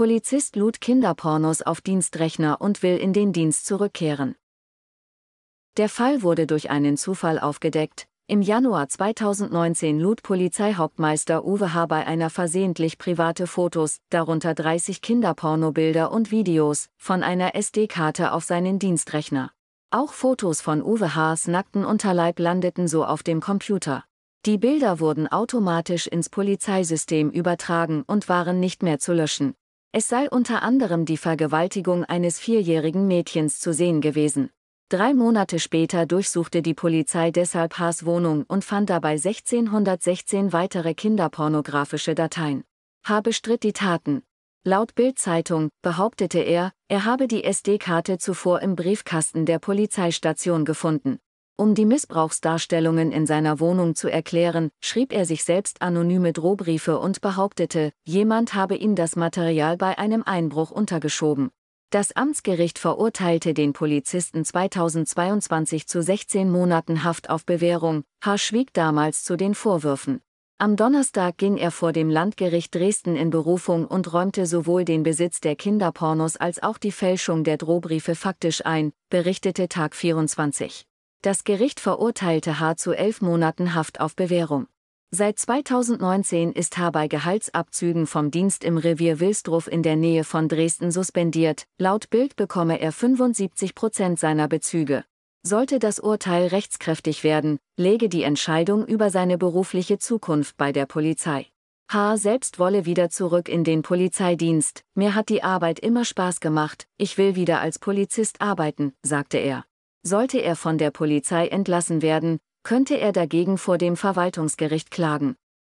Polizist lud Kinderpornos auf Dienstrechner und will in den Dienst zurückkehren. Der Fall wurde durch einen Zufall aufgedeckt. Im Januar 2019 lud Polizeihauptmeister Uwe H. bei einer versehentlich private Fotos, darunter 30 Kinderpornobilder und Videos, von einer SD-Karte auf seinen Dienstrechner. Auch Fotos von Uwe Haas nackten Unterleib landeten so auf dem Computer. Die Bilder wurden automatisch ins Polizeisystem übertragen und waren nicht mehr zu löschen. Es sei unter anderem die Vergewaltigung eines vierjährigen Mädchens zu sehen gewesen. Drei Monate später durchsuchte die Polizei deshalb Haas Wohnung und fand dabei 1616 weitere kinderpornografische Dateien. H. bestritt die Taten. Laut Bild-Zeitung behauptete er, er habe die SD-Karte zuvor im Briefkasten der Polizeistation gefunden. Um die Missbrauchsdarstellungen in seiner Wohnung zu erklären, schrieb er sich selbst anonyme Drohbriefe und behauptete, jemand habe ihm das Material bei einem Einbruch untergeschoben. Das Amtsgericht verurteilte den Polizisten 2022 zu 16 Monaten Haft auf Bewährung, H. schwieg damals zu den Vorwürfen. Am Donnerstag ging er vor dem Landgericht Dresden in Berufung und räumte sowohl den Besitz der Kinderpornos als auch die Fälschung der Drohbriefe faktisch ein, berichtete Tag 24. Das Gericht verurteilte H. zu elf Monaten Haft auf Bewährung. Seit 2019 ist H. bei Gehaltsabzügen vom Dienst im Revier Wilsdruf in der Nähe von Dresden suspendiert. Laut Bild bekomme er 75 Prozent seiner Bezüge. Sollte das Urteil rechtskräftig werden, lege die Entscheidung über seine berufliche Zukunft bei der Polizei. H. selbst wolle wieder zurück in den Polizeidienst. Mir hat die Arbeit immer Spaß gemacht, ich will wieder als Polizist arbeiten, sagte er. Sollte er von der Polizei entlassen werden, könnte er dagegen vor dem Verwaltungsgericht klagen.